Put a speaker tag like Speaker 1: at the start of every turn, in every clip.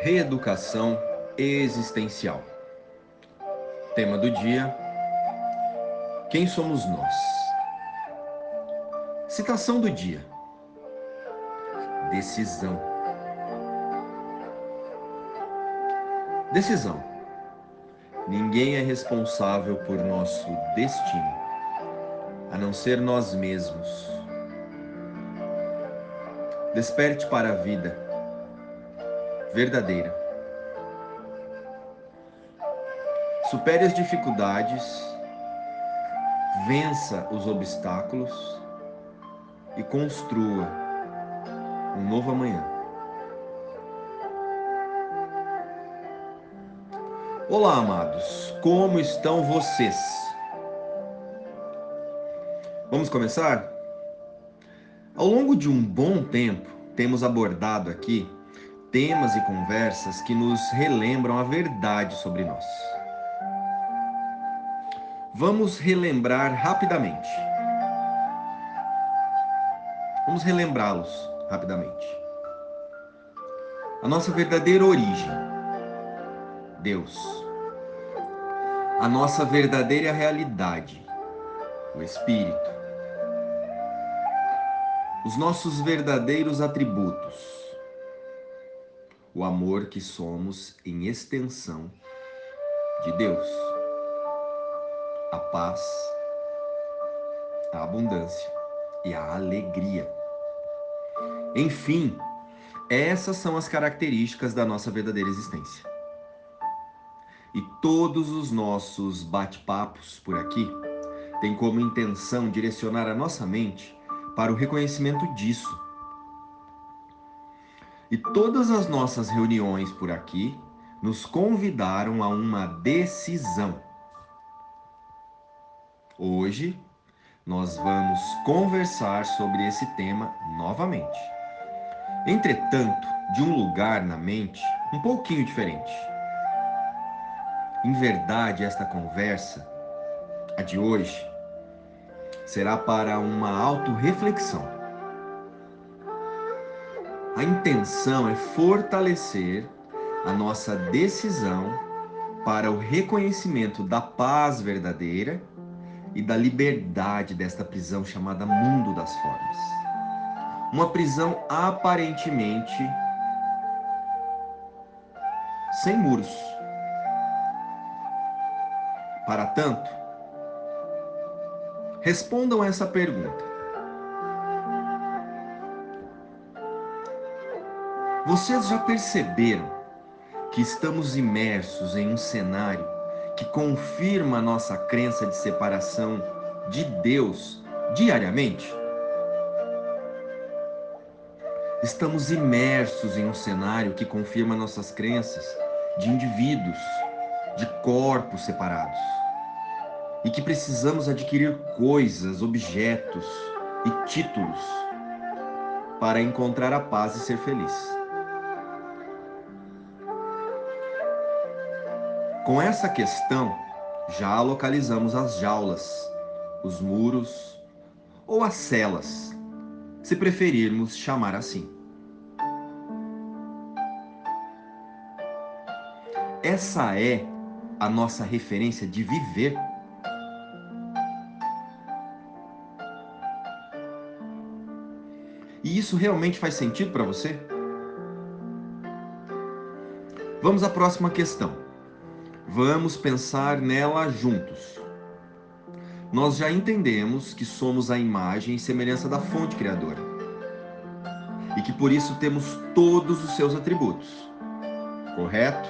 Speaker 1: Reeducação existencial. Tema do dia: Quem somos nós? Citação do dia: Decisão. Decisão. Ninguém é responsável por nosso destino, a não ser nós mesmos. Desperte para a vida verdadeira. Supere as dificuldades, vença os obstáculos e construa um novo amanhã. Olá, amados, como estão vocês? Vamos começar? Ao longo de um bom tempo, temos abordado aqui temas e conversas que nos relembram a verdade sobre nós. Vamos relembrar rapidamente. Vamos relembrá-los rapidamente. A nossa verdadeira origem, Deus. A nossa verdadeira realidade, o Espírito. Os nossos verdadeiros atributos, o amor que somos em extensão de Deus, a paz, a abundância e a alegria. Enfim, essas são as características da nossa verdadeira existência. E todos os nossos bate-papos por aqui têm como intenção direcionar a nossa mente para o reconhecimento disso e todas as nossas reuniões por aqui nos convidaram a uma decisão. Hoje nós vamos conversar sobre esse tema novamente. Entretanto, de um lugar na mente um pouquinho diferente. Em verdade, esta conversa, a de hoje, será para uma autorreflexão a intenção é fortalecer a nossa decisão para o reconhecimento da paz verdadeira e da liberdade desta prisão chamada mundo das formas. Uma prisão aparentemente sem muros. Para tanto, respondam essa pergunta. Vocês já perceberam que estamos imersos em um cenário que confirma a nossa crença de separação de Deus diariamente? Estamos imersos em um cenário que confirma nossas crenças de indivíduos, de corpos separados. E que precisamos adquirir coisas, objetos e títulos para encontrar a paz e ser feliz. Com essa questão, já localizamos as jaulas, os muros ou as celas, se preferirmos chamar assim. Essa é a nossa referência de viver. E isso realmente faz sentido para você? Vamos à próxima questão. Vamos pensar nela juntos. Nós já entendemos que somos a imagem e semelhança da fonte criadora. E que por isso temos todos os seus atributos. Correto?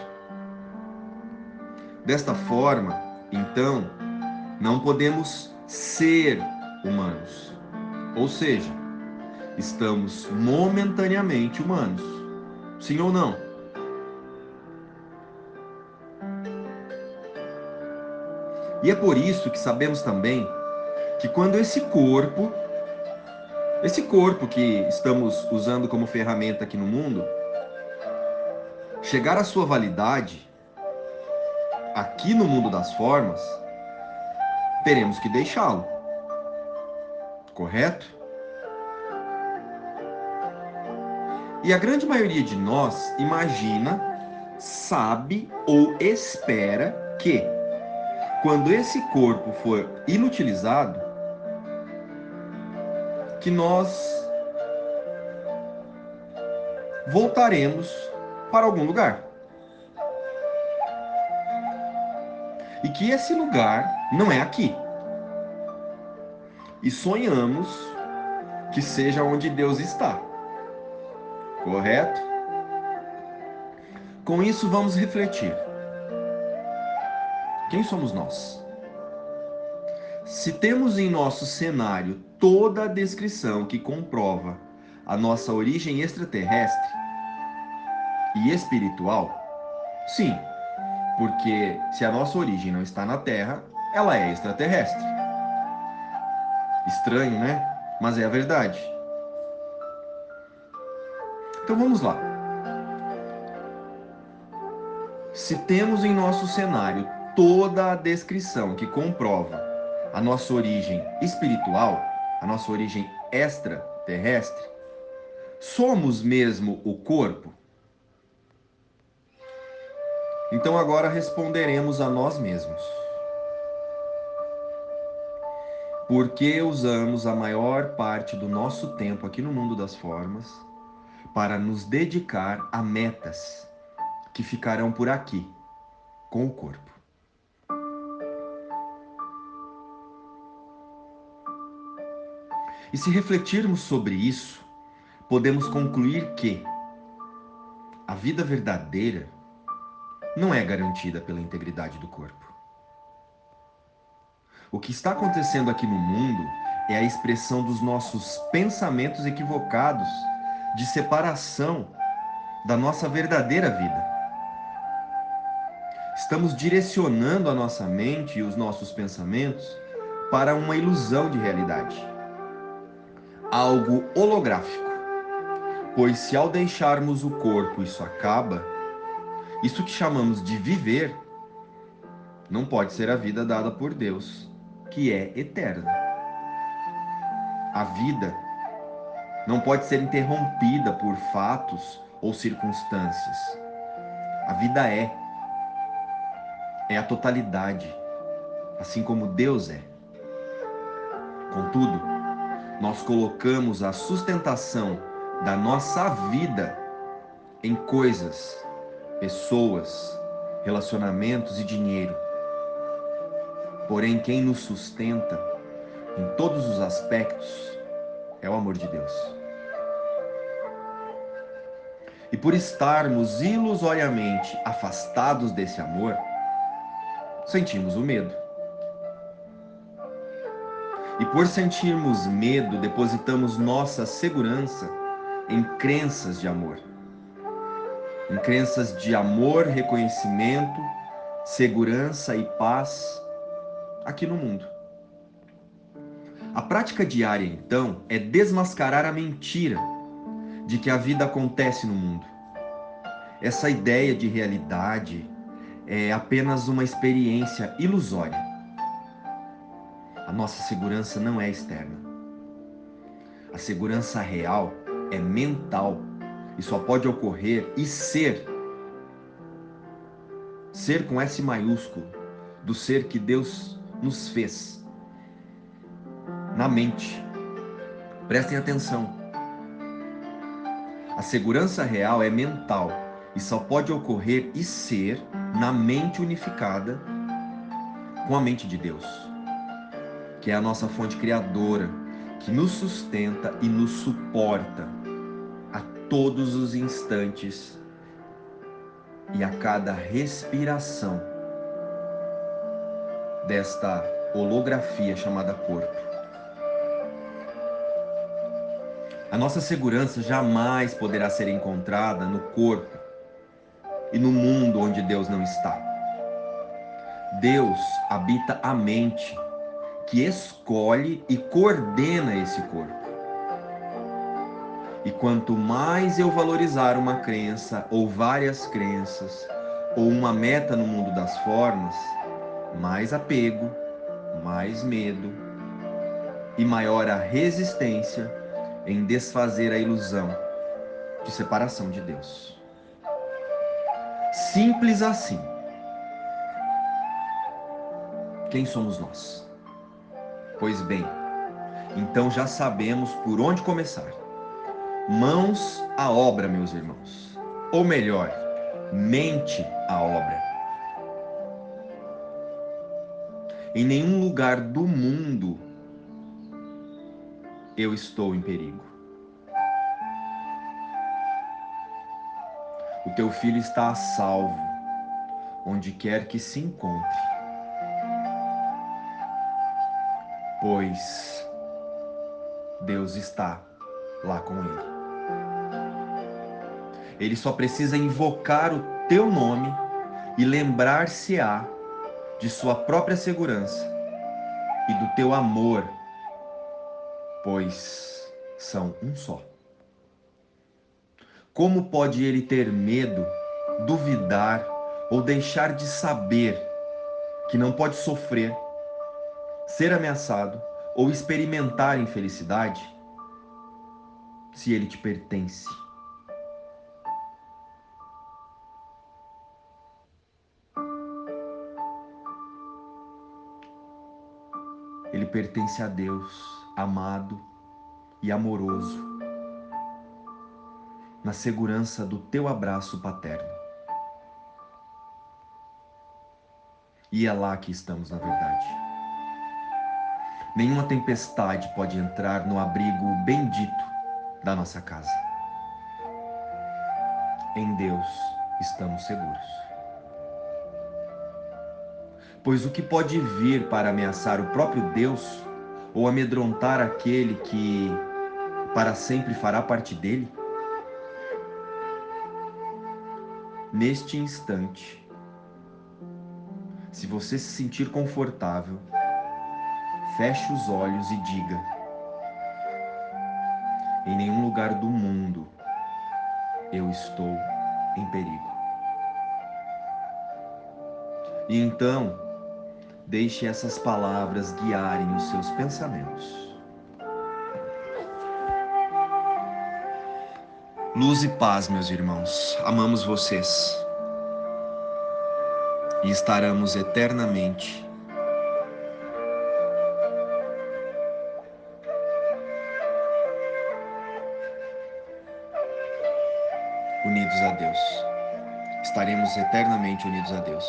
Speaker 1: Desta forma, então, não podemos ser humanos. Ou seja, estamos momentaneamente humanos. Sim ou não? E é por isso que sabemos também que quando esse corpo, esse corpo que estamos usando como ferramenta aqui no mundo, chegar à sua validade, aqui no mundo das formas, teremos que deixá-lo. Correto? E a grande maioria de nós imagina sabe ou espera que, quando esse corpo for inutilizado, que nós voltaremos para algum lugar. E que esse lugar não é aqui. E sonhamos que seja onde Deus está. Correto? Com isso, vamos refletir. Quem somos nós? Se temos em nosso cenário toda a descrição que comprova a nossa origem extraterrestre e espiritual, sim, porque se a nossa origem não está na Terra, ela é extraterrestre. Estranho, né? Mas é a verdade. Então vamos lá. Se temos em nosso cenário toda a descrição que comprova a nossa origem espiritual, a nossa origem extraterrestre, somos mesmo o corpo? Então agora responderemos a nós mesmos. Por que usamos a maior parte do nosso tempo aqui no mundo das formas para nos dedicar a metas que ficarão por aqui com o corpo? E se refletirmos sobre isso, podemos concluir que a vida verdadeira não é garantida pela integridade do corpo. O que está acontecendo aqui no mundo é a expressão dos nossos pensamentos equivocados de separação da nossa verdadeira vida. Estamos direcionando a nossa mente e os nossos pensamentos para uma ilusão de realidade algo holográfico. Pois se ao deixarmos o corpo isso acaba, isso que chamamos de viver não pode ser a vida dada por Deus, que é eterna. A vida não pode ser interrompida por fatos ou circunstâncias. A vida é. É a totalidade, assim como Deus é. Contudo, nós colocamos a sustentação da nossa vida em coisas, pessoas, relacionamentos e dinheiro. Porém, quem nos sustenta em todos os aspectos é o amor de Deus. E por estarmos ilusoriamente afastados desse amor, sentimos o medo. E por sentirmos medo, depositamos nossa segurança em crenças de amor. Em crenças de amor, reconhecimento, segurança e paz aqui no mundo. A prática diária, então, é desmascarar a mentira de que a vida acontece no mundo. Essa ideia de realidade é apenas uma experiência ilusória a nossa segurança não é externa. A segurança real é mental e só pode ocorrer e ser. Ser com S maiúsculo, do ser que Deus nos fez. Na mente. Prestem atenção. A segurança real é mental e só pode ocorrer e ser na mente unificada com a mente de Deus que é a nossa fonte criadora, que nos sustenta e nos suporta a todos os instantes e a cada respiração desta holografia chamada corpo. A nossa segurança jamais poderá ser encontrada no corpo e no mundo onde Deus não está. Deus habita a mente que escolhe e coordena esse corpo. E quanto mais eu valorizar uma crença ou várias crenças ou uma meta no mundo das formas, mais apego, mais medo e maior a resistência em desfazer a ilusão de separação de Deus. Simples assim. Quem somos nós? Pois bem, então já sabemos por onde começar. Mãos à obra, meus irmãos. Ou melhor, mente à obra. Em nenhum lugar do mundo eu estou em perigo. O teu filho está a salvo, onde quer que se encontre. Pois Deus está lá com ele. Ele só precisa invocar o teu nome e lembrar-se-á de sua própria segurança e do teu amor, pois são um só. Como pode ele ter medo, duvidar ou deixar de saber que não pode sofrer, ser ameaçado ou experimentar infelicidade se ele te pertence? Ele pertence a Deus, amado e amoroso, na segurança do teu abraço paterno. E é lá que estamos, na verdade. Nenhuma tempestade pode entrar no abrigo bendito da nossa casa. Em Deus estamos seguros pois o que pode vir para ameaçar o próprio Deus ou amedrontar aquele que para sempre fará parte dele? Neste instante, se você se sentir confortável, feche os olhos e diga: Em nenhum lugar do mundo eu estou em perigo. E então, Deixe essas palavras guiarem os seus pensamentos. Luz e paz, meus irmãos. Amamos vocês. E estaremos eternamente unidos a Deus. Estaremos eternamente unidos a Deus.